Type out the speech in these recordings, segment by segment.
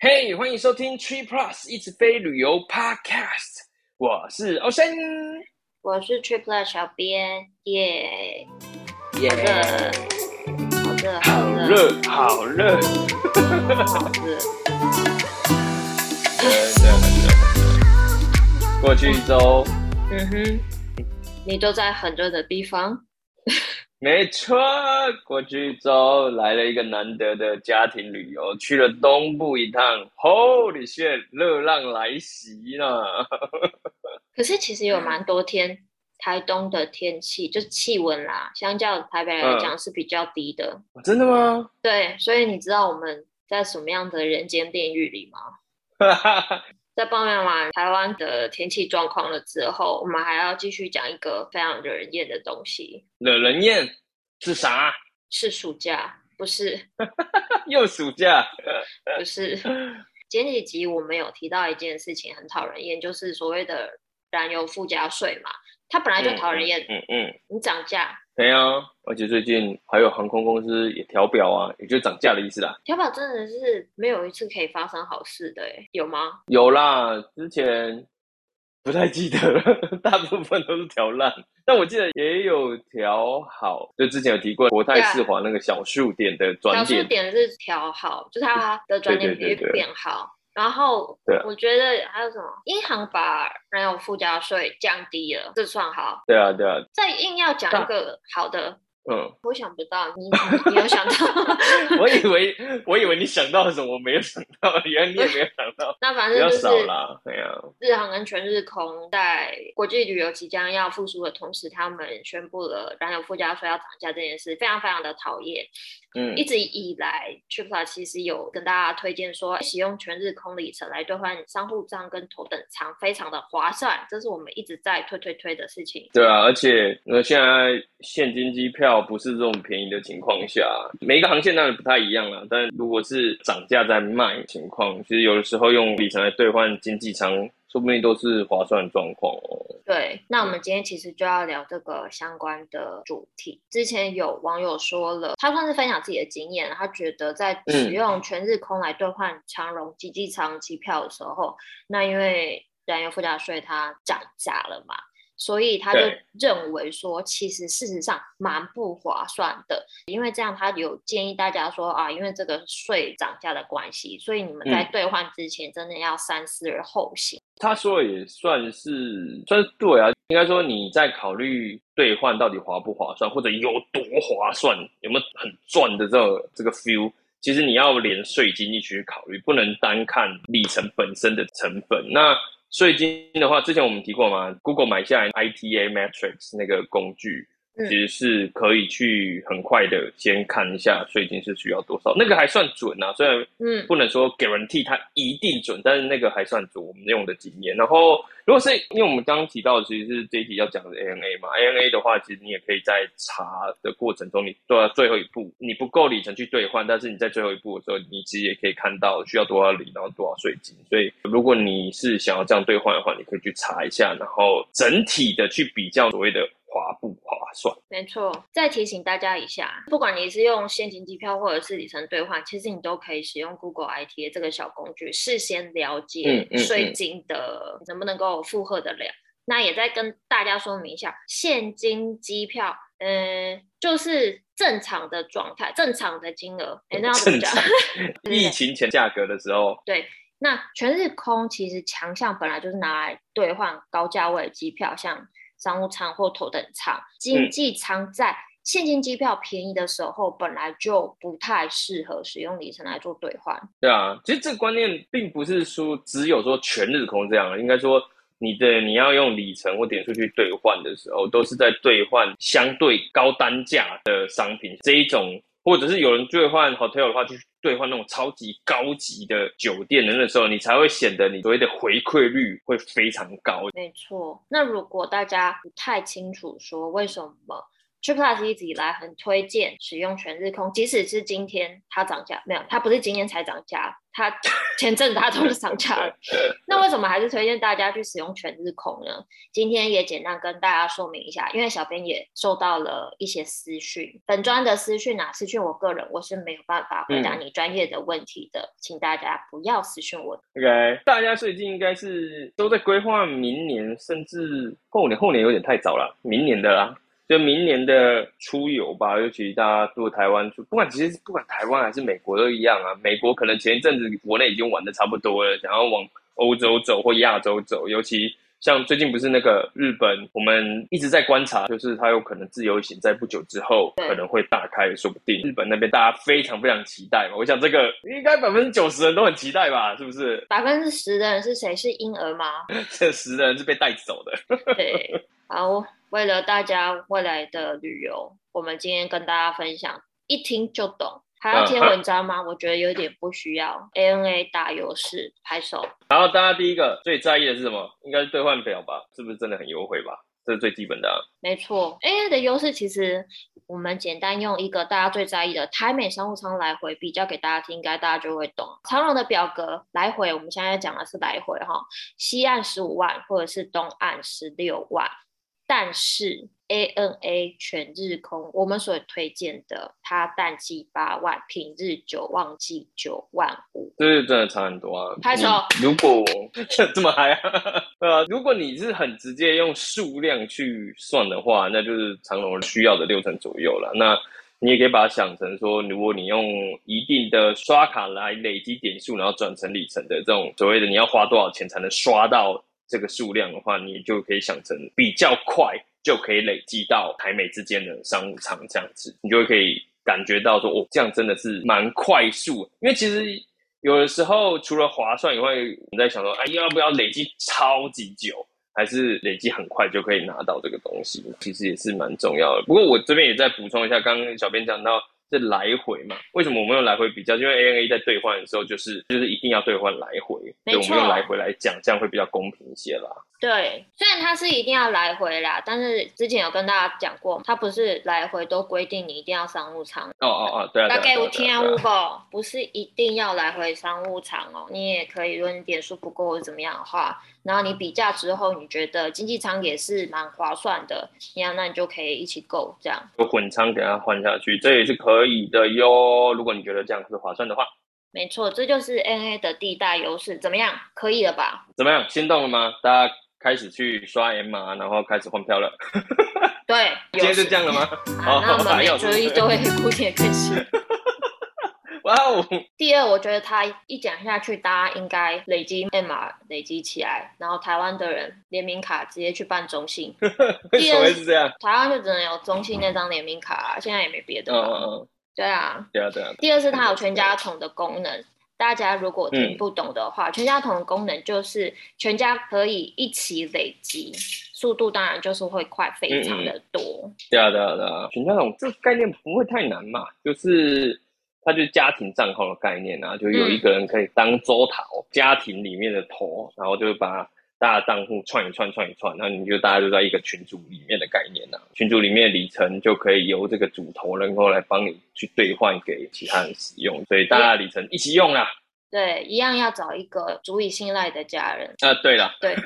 嘿，hey, 欢迎收听 Tree Plus 一直飞旅游 Podcast，我是欧森，我是 Tree Plus 小编，耶。耶，好热，好热，好热，好热，真的很热。过去一周，嗯哼，你都在很热的地方。没错，过去一周来了一个难得的家庭旅游，去了东部一趟。Holy shit，热浪来袭了。可是其实有蛮多天，台东的天气就是气温啦，相较台北来讲是比较低的。嗯。真的吗？对，所以你知道我们在什么样的人间炼狱里吗？在抱怨完台湾的天气状况了之后，我们还要继续讲一个非常惹人厌的东西。惹人厌是啥？是暑假，不是？又暑假？不是。前几集我们有提到一件事情很讨人厌，就是所谓的燃油附加税嘛。它本来就讨人厌，嗯嗯，你涨价，对啊，而且最近还有航空公司也调表啊，也就涨价的意思啦。调表真的是没有一次可以发生好事的，哎，有吗？有啦，之前不太记得了，大部分都是调烂，但我记得也有调好，就之前有提过国泰世华那个小数点的转点，小数点是调好，就是它的转点比率变好。然后，我觉得还有什么？银行把燃油附加税降低了，这算好。对啊，对啊。再硬要讲一个好的。嗯，我想不到，你你有想到？我以为我以为你想到什么，我没有想到，原来你也没有想到。那反正就是。日航跟全日空在国际旅游即将要复苏的同时，他们宣布了燃油附加税要涨价这件事，非常非常的讨厌。嗯，一直以来，TripPlus 其实有跟大家推荐说，使用全日空里程来兑换商务舱跟头等舱，非常的划算，这是我们一直在推推推的事情。对啊，而且那现在现金机票。不是这种便宜的情况下，每一个航线当然不太一样了。但如果是涨价在卖情况，其实有的时候用里程来兑换经济舱，说不定都是划算的状况哦。对，那我们今天其实就要聊这个相关的主题。之前有网友说了，他算是分享自己的经验，他觉得在使用全日空来兑换长荣经济舱机票的时候，那因为燃油附加税它涨价了嘛。所以他就认为说，其实事实上蛮不划算的，因为这样他有建议大家说啊，因为这个税涨价的关系，所以你们在兑换之前真的要三思而后行。他说也算是算是对啊，应该说你在考虑兑换到底划不划算，或者有多划算，有没有很赚的这个这个 feel，其实你要连税金一起去考虑，不能单看里程本身的成本。那税金的话，之前我们提过嘛，Google 买下来 ITA Matrix 那个工具。其实是可以去很快的先看一下税金是需要多少，那个还算准啊，虽然嗯不能说 guarantee 它一定准，但是那个还算准，我们用的经验。然后如果是因为我们刚刚提到的其实是这一题要讲的 ANA 嘛，ANA 的话，其实你也可以在查的过程中，你做到最后一步，你不够里程去兑换，但是你在最后一步的时候，你其实也可以看到需要多少里，然后多少税金。所以如果你是想要这样兑换的话，你可以去查一下，然后整体的去比较所谓的。划不划算？没错，再提醒大家一下，不管你是用现金机票或者是里程兑换，其实你都可以使用 Google ITA 这个小工具，事先了解税金的能不能够负荷得了。那也再跟大家说明一下，现金机票，嗯、呃，就是正常的状态，正常的金额。哎，那要怎么讲？疫情前价格的时候。对，那全日空其实强项本来就是拿来兑换高价位的机票，像。商务舱或头等舱，经济舱在现金机票便宜的时候，本来就不太适合使用里程来做兑换。对啊，其实这个观念并不是说只有说全日空这样，应该说你的你要用里程或点数去兑换的时候，都是在兑换相对高单价的商品这一种。或者是有人兑换 hotel 的话，去兑换那种超级高级的酒店的那时候，你才会显得你所谓的回馈率会非常高。没错。那如果大家不太清楚说为什么 TripPlus 一直以来很推荐使用全日空，即使是今天它涨价，没有，它不是今天才涨价，它 前阵子它都是涨价了。那为什么还是推荐大家去使用全日空呢？今天也简单跟大家说明一下，因为小编也收到了一些私讯，本专的私讯啊，私讯我个人我是没有办法回答你专业的问题的，嗯、请大家不要私讯我。OK，大家最近应该是都在规划明年，甚至后年，后年有点太早了，明年的啦。就明年的出游吧，尤其大家住台湾出，不管其实不管台湾还是美国都一样啊。美国可能前一阵子国内已经玩的差不多了，想要往欧洲走或亚洲走，尤其像最近不是那个日本，我们一直在观察，就是它有可能自由行在不久之后可能会大开，说不定日本那边大家非常非常期待嘛。我想这个应该百分之九十人都很期待吧，是不是？百分之十的人是谁？是婴儿吗？这十的人是被带走的。对，好。为了大家未来的旅游，我们今天跟大家分享，一听就懂，还要贴文章吗？啊、我觉得有点不需要。ANA 打优势，拍手。然后大家第一个最在意的是什么？应该是兑换表吧？是不是真的很优惠吧？这是最基本的、啊。没错，ANA 的优势其实我们简单用一个大家最在意的台美商务舱来回比较给大家听，应该大家就会懂。长荣的表格来回，我们现在讲的是来回哈，西岸十五万，或者是东岸十六万。但是 ANA 全日空，我们所推荐的，它淡季八万，平日九旺季九万五，这是真的差很多啊！拍手。如果 这么嗨啊，呃，如果你是很直接用数量去算的话，那就是长荣需要的六成左右了。那你也可以把它想成说，如果你用一定的刷卡来累积点数，然后转成里程的这种所谓的，你要花多少钱才能刷到？这个数量的话，你就可以想成比较快就可以累积到台美之间的商务舱这样子，你就会可以感觉到说，哦，这样真的是蛮快速。因为其实有的时候除了划算以外，你在想说，哎，要不要累积超级久，还是累积很快就可以拿到这个东西？其实也是蛮重要的。不过我这边也再补充一下，刚刚小编讲到。这来回嘛？为什么我们用来回比较？因为 ANA 在兑换的时候，就是就是一定要兑换来回，所以我们用来回来讲，这样会比较公平一些啦。对，虽然它是一定要来回啦，但是之前有跟大家讲过，它不是来回都规定你一定要商务舱。哦哦哦，对啊。大概有听啊，不不，不是一定要来回商务舱哦，你也可以，如果你点数不够或者怎么样的话，然后你比价之后，你觉得经济舱也是蛮划算的，那样那你就可以一起购这样。就混舱给它换下去，这也是可以的哟。如果你觉得这样是划算的话，没错，这就是 ANA 的第一大优势。怎么样？可以了吧？怎么样？心动了吗？大家？开始去刷 M 码，然后开始换票了。对，今天是这样的吗？好，那我们每周一都会固定更新。哇哦！第二，我觉得他一讲下去，大家应该累积 M 码累积起来，然后台湾的人联名卡直接去办中信。为什么会是这样？台湾就只能有中信那张联名卡啊，现在也没别的。嗯嗯嗯。对啊。对啊对啊。第二是它有全家桶的功能。大家如果听不懂的话，嗯、全家桶的功能就是全家可以一起累积，速度当然就是会快非常的多。嗯、对啊对啊对啊，全家桶这个概念不会太难嘛，就是它就是家庭账号的概念啊，就有一个人可以当周桃，嗯、家庭里面的头，然后就把。大家账户串一串串一串，那你就大家就在一个群组里面的概念呐、群组里面的里程就可以由这个主头能够来帮你去兑换给其他人使用，所以大家的里程一起用啦。对，一样要找一个足以信赖的家人。啊，对了，对，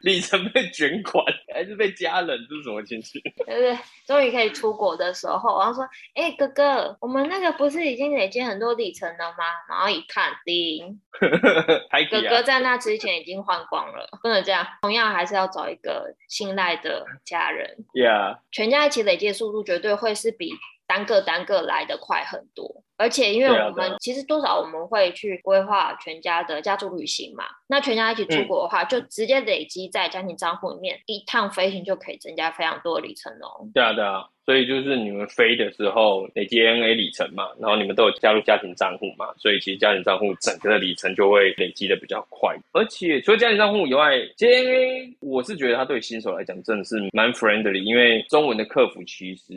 里程被卷款还是被家人，这是什么情绪？对不对？终于可以出国的时候，然后说：“哎、欸，哥哥，我们那个不是已经累积很多里程了吗？”然后一看，零，哥哥在那之前已经换光了，不能这样。同样还是要找一个信赖的家人。Yeah，全家一起累积的速度绝对会是比单个单个来的快很多。而且，因为我们其实多少我们会去规划全家的家族旅行嘛，那全家一起出国的话，嗯、就直接累积在家庭账户里面，一趟飞行就可以增加非常多的里程哦。对啊，对啊。所以就是你们飞的时候累积 ANA 里程嘛，然后你们都有加入家庭账户嘛，所以其实家庭账户整个的里程就会累积的比较快。而且除了家庭账户以外，JNA 我是觉得它对新手来讲真的是蛮 friendly，因为中文的客服其实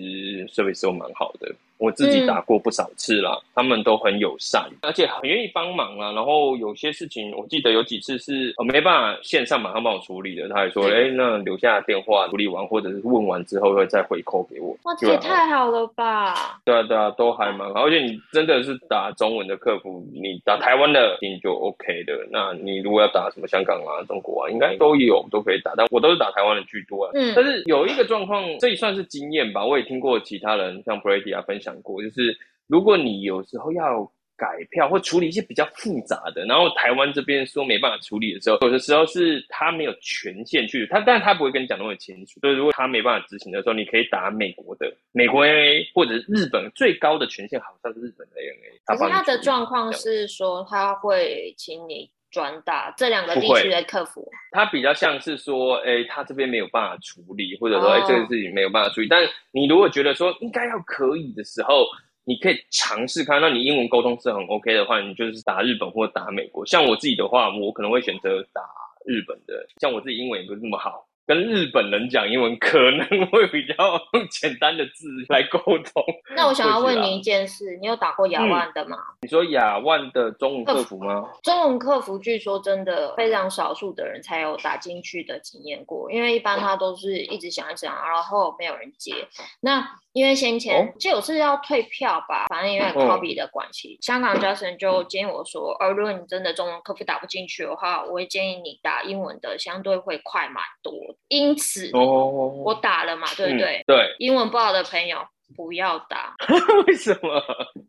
service 都蛮好的。我自己打过不少次啦，嗯、他们都很友善，而且很愿意帮忙啦。然后有些事情，我记得有几次是我没办法线上马上帮我处理的，他还说：“哎、那留下电话处理完，或者是问完之后会再回扣给我。”哇，这也太好了吧？对啊，对啊，都还蛮好。而且你真的是打中文的客服，你打台湾的你就 OK 的。那你如果要打什么香港啊、中国啊，应该都有，都可以打。但我都是打台湾的居多啊。嗯。但是有一个状况，这也算是经验吧。我也听过其他人像 Brady 啊分享过，就是如果你有时候要改票或处理一些比较复杂的，然后台湾这边说没办法处理的时候，有的时候是他没有权限去，他但是他不会跟你讲那么清楚。所以如果他没办法执行的时候，你可以打美国的美国 ANA 或者日本最高的权限，好像是日本的 ANA。可是他的状况是说他会请你。转打这两个地区的客服，他比较像是说，哎、欸，他这边没有办法处理，或者说，哎、oh. 欸，这个事情没有办法处理。但你如果觉得说应该要可以的时候，你可以尝试看，那你英文沟通是很 OK 的话，你就是打日本或打美国。像我自己的话，我可能会选择打日本的。像我自己英文也不是那么好。跟日本人讲英文可能会比较用 简单的字来沟通。那我想要问你一件事，你有打过雅万的吗？嗯、你说雅万的中文客服吗？中文客服据说真的非常少数的人才有打进去的经验过，因为一般他都是一直想一想，然后没有人接。那因为先前就有是要退票吧，反正因为 copy 的关系，哦、香港 Justin 就建议我说，而如果你真的中文客服打不进去的话，我会建议你打英文的，相对会快蛮多。因此，哦，我打了嘛，对不对？嗯、对，英文不好的朋友不要打。为什么？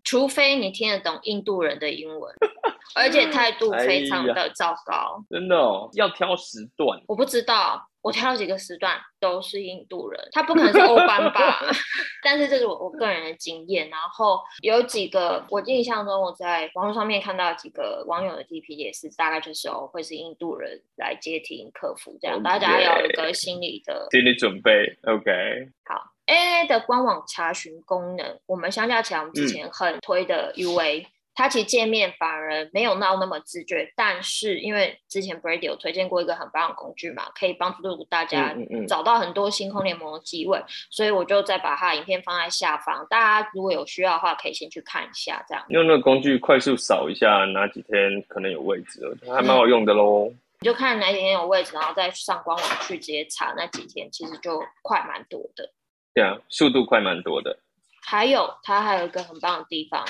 除非你听得懂印度人的英文，而且态度非常的糟糕。哎、真的哦，要挑时段。我不知道。我挑了几个时段都是印度人，他不可能是欧班吧？但是这是我我个人的经验。然后有几个我印象中我在网络上面看到几个网友的 T P 也是大概就是哦会是印度人来接听客服这样，Okay. 大家要有一个心理的心理准备。OK，好，ANA 的官网查询功能，我们相较起来，我们之前很推的 UA。嗯它其实界面反而没有闹那么自觉，但是因为之前 Brady 有推荐过一个很棒的工具嘛，可以帮助大家找到很多星空联盟的机位，嗯嗯嗯，所以我就再把它的影片放在下方，大家如果有需要的话，可以先去看一下这样。用那个工具快速扫一下哪几天可能有位置，还蛮好用的喽。你就看哪几天有位置，然后再上官网去直接查那几天，其实就快蛮多的。对啊，速度快蛮多的。还有它还有一个很棒的地方。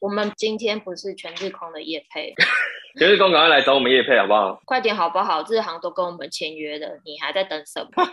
我们今天不是全日空的业配，全日空赶快来找我们业配好不好？快点好不好？日航都跟我们签约了，你还在等什么？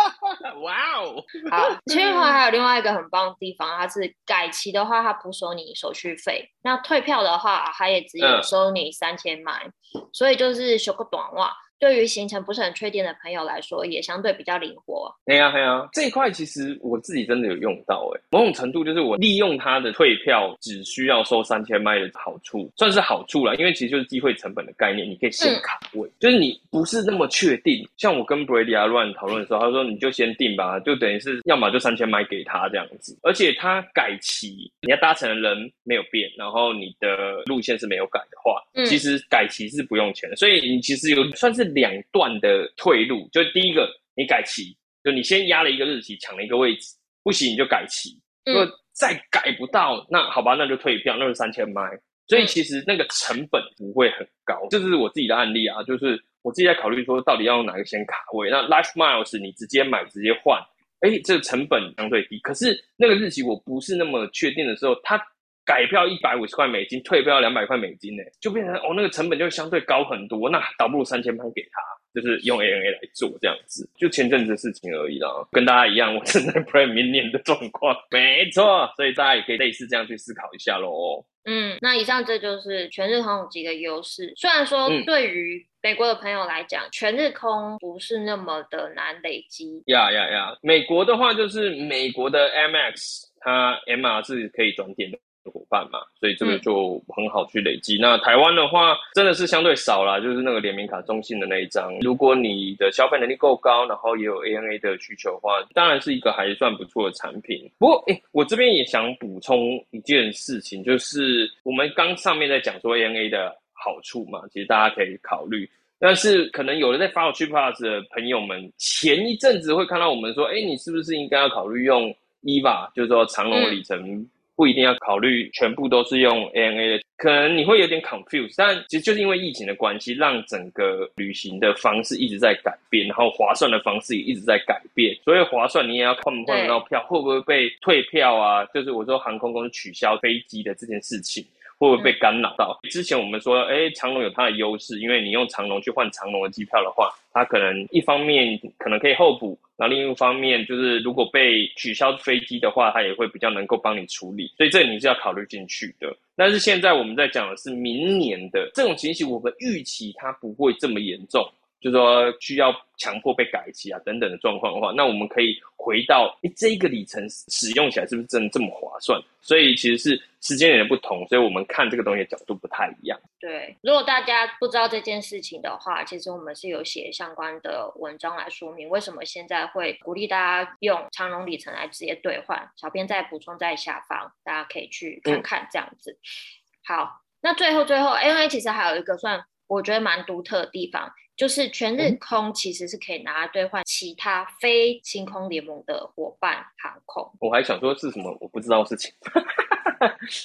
哇哦！好，全日空还有另外一个很棒的地方，它是改期的话，它不收你手续费；那退票的话，它也只有收你三千块，嗯、所以就是修个短袜。对于行程不是很确定的朋友来说，也相对比较灵活。对呀，对呀，这一块其实我自己真的有用到诶，某种程度就是我利用它的退票只需要收三千麦的好处，算是好处了。因为其实就是机会成本的概念，你可以先卡位，嗯、就是你不是那么确定。像我跟 Brady 啊乱讨论的时候，他说你就先定吧，就等于是要么就三千麦给他这样子。而且他改期，你要搭乘的人没有变，然后你的路线是没有改的话，嗯、其实改期是不用钱的。所以你其实有算是。两段的退路，就第一个，你改期，就你先压了一个日期，抢了一个位置，不行你就改期。如果再改不到，那好吧，那就退票，那是三千麦。所以其实那个成本不会很高，这是我自己的案例啊，就是我自己在考虑说，到底要用哪个先卡位。那 Life Miles 你直接买直接换，哎，这个成本相对低。可是那个日期我不是那么确定的时候，它。改票一百五十块美金，退票两百块美金呢，就变成哦，那个成本就相对高很多。那倒不如三千块给他，就是用 ANA 来做这样子，就前阵子的事情而已啦。跟大家一样，我正在 plan 明年的状况，没错，所以大家也可以类似这样去思考一下喽。嗯，那以上这就是全日空有几个优势。虽然说对于美国的朋友来讲，嗯、全日空不是那么的难累积。呀呀呀！美国的话就是美国的 Amex，它 MR 是可以转点的。伙伴嘛，所以这个就很好去累积。嗯、那台湾的话，真的是相对少啦，就是那个联名卡中信的那一张。如果你的消费能力够高，然后也有 ANA 的需求的话，当然是一个还算不错的产品。不过，哎，我这边也想补充一件事情，就是我们刚上面在讲说 ANA 的好处嘛，其实大家可以考虑。但是可能有的在 follow Trip Plus 的朋友们，前一阵子会看到我们说，哎，你是不是应该要考虑用 EVA，就是说长龙里程。不一定要考虑全部都是用 ANA 的，可能你会有点 confused。但其实就是因为疫情的关系，让整个旅行的方式一直在改变，然后划算的方式也一直在改变。所以划算，你也要看不看得到票，会不会被退票啊？就是我说航空公司取消飞机的这件事情。会不会被干扰到？之前我们说，哎，长龙有它的优势，因为你用长龙去换长龙的机票的话，它可能一方面可能可以候补，然后另一方面就是如果被取消飞机的话，它也会比较能够帮你处理，所以这你是要考虑进去的。但是现在我们在讲的是明年的这种情形，我们预期它不会这么严重。就是说需要强迫被改期啊等等的状况的话，那我们可以回到，诶，这一个里程使用起来是不是真的这么划算？所以其实是时间点的不同，所以我们看这个东西的角度不太一样。对，如果大家不知道这件事情的话，其实我们是有写相关的文章来说明为什么现在会鼓励大家用长荣里程来直接兑换。小编再补充在下方，大家可以去看看这样子。嗯、好，那最后最后，ANA 其实还有一个算我觉得蛮独特的地方。就是全日空其实是可以拿来兑换其他非星空联盟的伙伴航空。我还想说是什么我不知道的事情。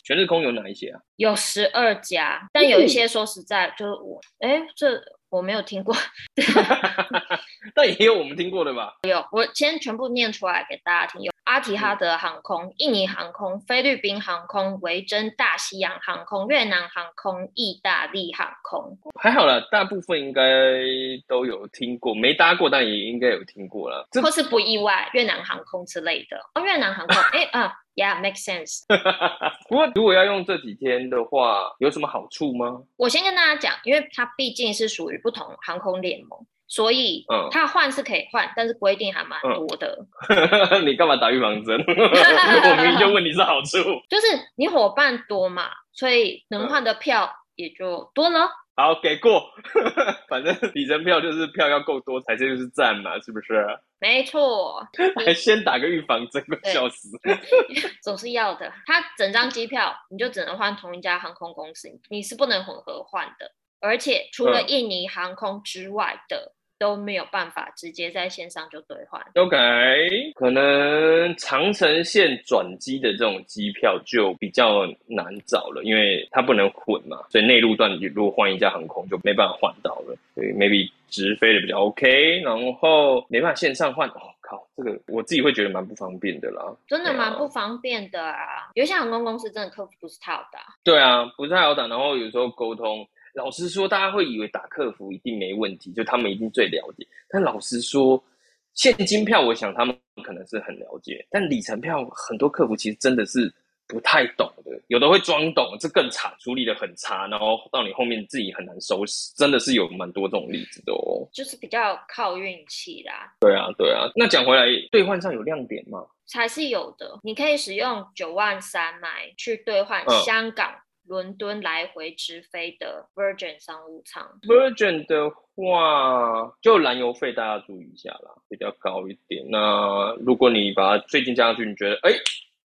全日空有哪一些啊？有十二家，但有一些说实在就是我，哎、欸，这我没有听过。但也有我们听过的吧？有，我先全部念出来给大家听。有。阿提哈德航空、印尼航空、菲律宾航空、维珍大西洋航空、越南航空、意大利航空，还好啦，大部分应该都有听过，没搭过，但也应该有听过了。或是不意外，越南航空之类的。哦，越南航空，哎啊，Yeah，make sense。不过如果要用这几天的话，有什么好处吗？我先跟大家讲，因为它毕竟是属于不同航空联盟。所以，嗯，他换是可以换，但是规定还蛮多的。嗯、你干嘛打预防针？我明明就问你是好处，就是你伙伴多嘛，所以能换的票也就多了。好，给过。反正里程票就是票要够多才就是赞嘛，是不是？没错。还先打个预防针，快笑死。总是要的。他整张机票你就只能换同一家航空公司，你是不能混合换的。而且除了印尼航空之外的。嗯都没有办法直接在线上就兑换。OK，可能长城线转机的这种机票就比较难找了，因为它不能混嘛，所以内陆段你如果换一家航空就没办法换到了。所以 maybe 直飞的比较 OK，然后没办法线上换。哦靠，这个我自己会觉得蛮不方便的啦。真的蛮不方便的啊，有些航空公司真的客服不是太好打。对啊，不是太好打，然后有时候沟通。老实说，大家会以为打客服一定没问题，就他们一定最了解。但老实说，现金票，我想他们可能是很了解，但里程票很多客服其实真的是不太懂的，有的会装懂，这更差，处理的很差，然后到你后面自己很难收拾，真的是有蛮多这种例子的哦。就是比较靠运气啦。对啊，对啊。那讲回来，兑换上有亮点吗？才是有的，你可以使用九万三买去兑换香港。嗯伦敦来回直飞的 Virgin 商务舱，Virgin 的话就燃油费大家注意一下啦，比较高一点。那如果你把它最近加上去，你觉得哎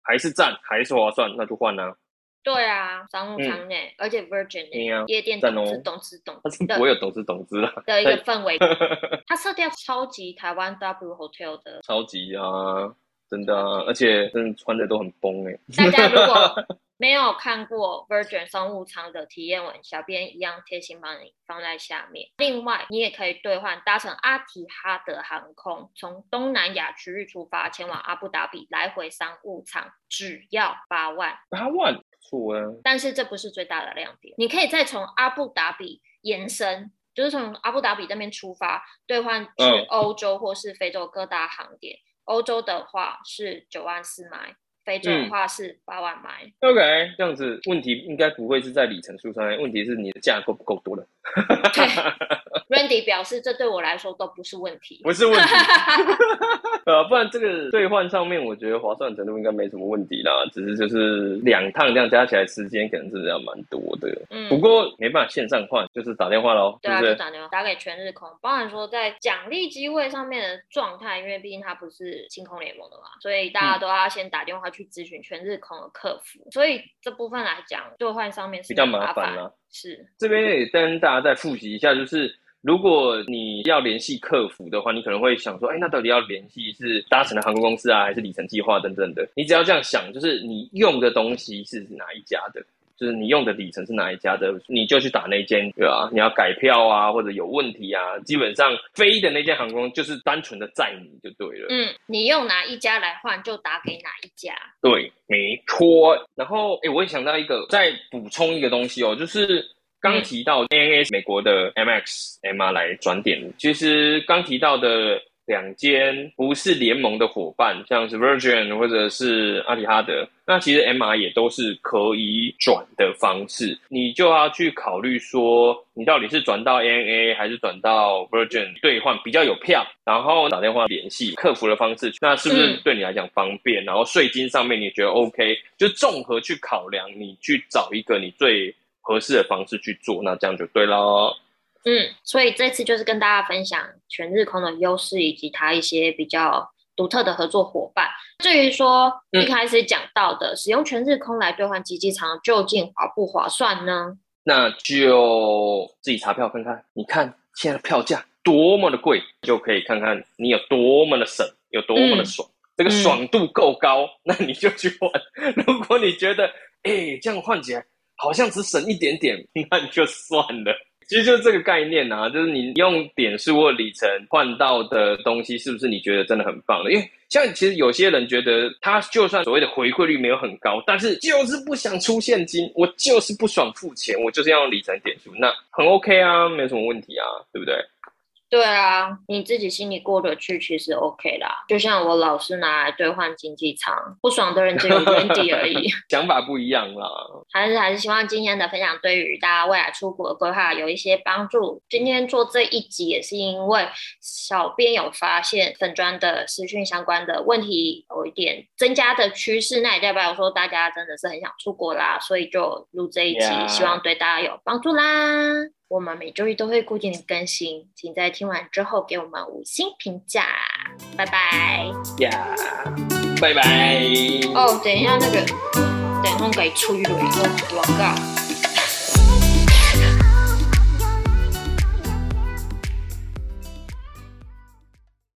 还是赞还是划算，那就换啦。对啊，商务舱内，嗯、而且 Virgin 夜店懂吃懂吃懂吃，我有懂吃懂吃了的一个氛围，它色调超级台湾 W Hotel 的，超级啊，真的啊，而且真的穿的都很崩哎。大家如果没有看过 Virgin 商务舱的体验文，小编一样贴心帮你放在下面。另外，你也可以兑换搭乘阿提哈德航空从东南亚区域出发前往阿布达比来回商务舱，只要八万。八万，不错啊！但是这不是最大的亮点，你可以再从阿布达比延伸，就是从阿布达比那边出发兑换去欧洲或是非洲各大航点。欧洲的话是九万四买。非洲的话是八万买。嗯，OK，这样子问题应该不会是在里程数上面，问题是你的价够不够多了。对，Randy 表示这对我来说都不是问题，不是问题。呃，不然这个兑换上面，我觉得划算程度应该没什么问题啦，只是就是两趟这样加起来时间可能是要蛮多的。嗯，不过没办法线上换，就是打电话喽。对啊，是是就打电话打给全日空，包含说在奖励机会上面的状态，因为毕竟它不是星空联盟的嘛，所以大家都要先打电话去咨询全日空的客服，嗯、所以这部分来讲，兑换上面是比较麻烦了。是，这边也跟大家再复习一下，就是。如果你要联系客服的话，你可能会想说，哎，那到底要联系是搭乘的航空公司啊，还是里程计划等等的？你只要这样想，就是你用的东西是哪一家的，就是你用的里程是哪一家的，你就去打那间，对吧？你要改票啊，或者有问题啊，基本上飞的那间航空就是单纯的载你就对了。嗯，你用哪一家来换，就打给哪一家。对，没错。然后，哎，我也想到一个，再补充一个东西哦，就是。刚提到 ANA 美国的 MX MR 来转点，其实刚提到的两间不是联盟的伙伴，像是 Virgin 或者是阿里哈德，那其实 MR 也都是可以转的方式，你就要去考虑说，你到底是转到 ANA 还是转到 Virgin 兑换比较有票，然后打电话联系客服的方式，那是不是对你来讲方便？然后税金上面你觉得 OK，就综合去考量，你去找一个你最合适的方式去做，那这样就对了。嗯，所以这次就是跟大家分享全日空的优势以及它一些比较独特的合作伙伴。至于说一开始讲到的，嗯、使用全日空来兑换机机舱究竟划不划算呢？那就自己查票看看。你看现在的票价多么的贵，就可以看看你有多么的省，有多么的爽。嗯、这个爽度够高，那你就去换。如果你觉得，哎、欸，这样换起来。好像只省一点点，那你就算了。其实就是这个概念啊，就是你用点数或里程换到的东西，是不是你觉得真的很棒的？因为像其实有些人觉得，他就算所谓的回馈率没有很高，但是就是不想出现金，我就是不爽付钱，我就是要用里程点数，那很 OK 啊，没有什么问题啊，对不对？对啊，你自己心里过得去，其实 OK 啦。就像我老是拿来兑换经济舱，不爽的人只有原地而已。想法不一样啦。还是还是希望今天的分享对于大家未来出国的规划有一些帮助。今天做这一集也是因为小编有发现粉砖的视讯相关的问题有一点增加的趋势，那也代表说大家真的是很想出国啦，所以就录这一集.希望对大家有帮助啦。我们每周一都会固定的更新，请在听完之后给我们五星评价，拜拜。呀，拜拜。哦，等一下，那个等一下给出一个广告。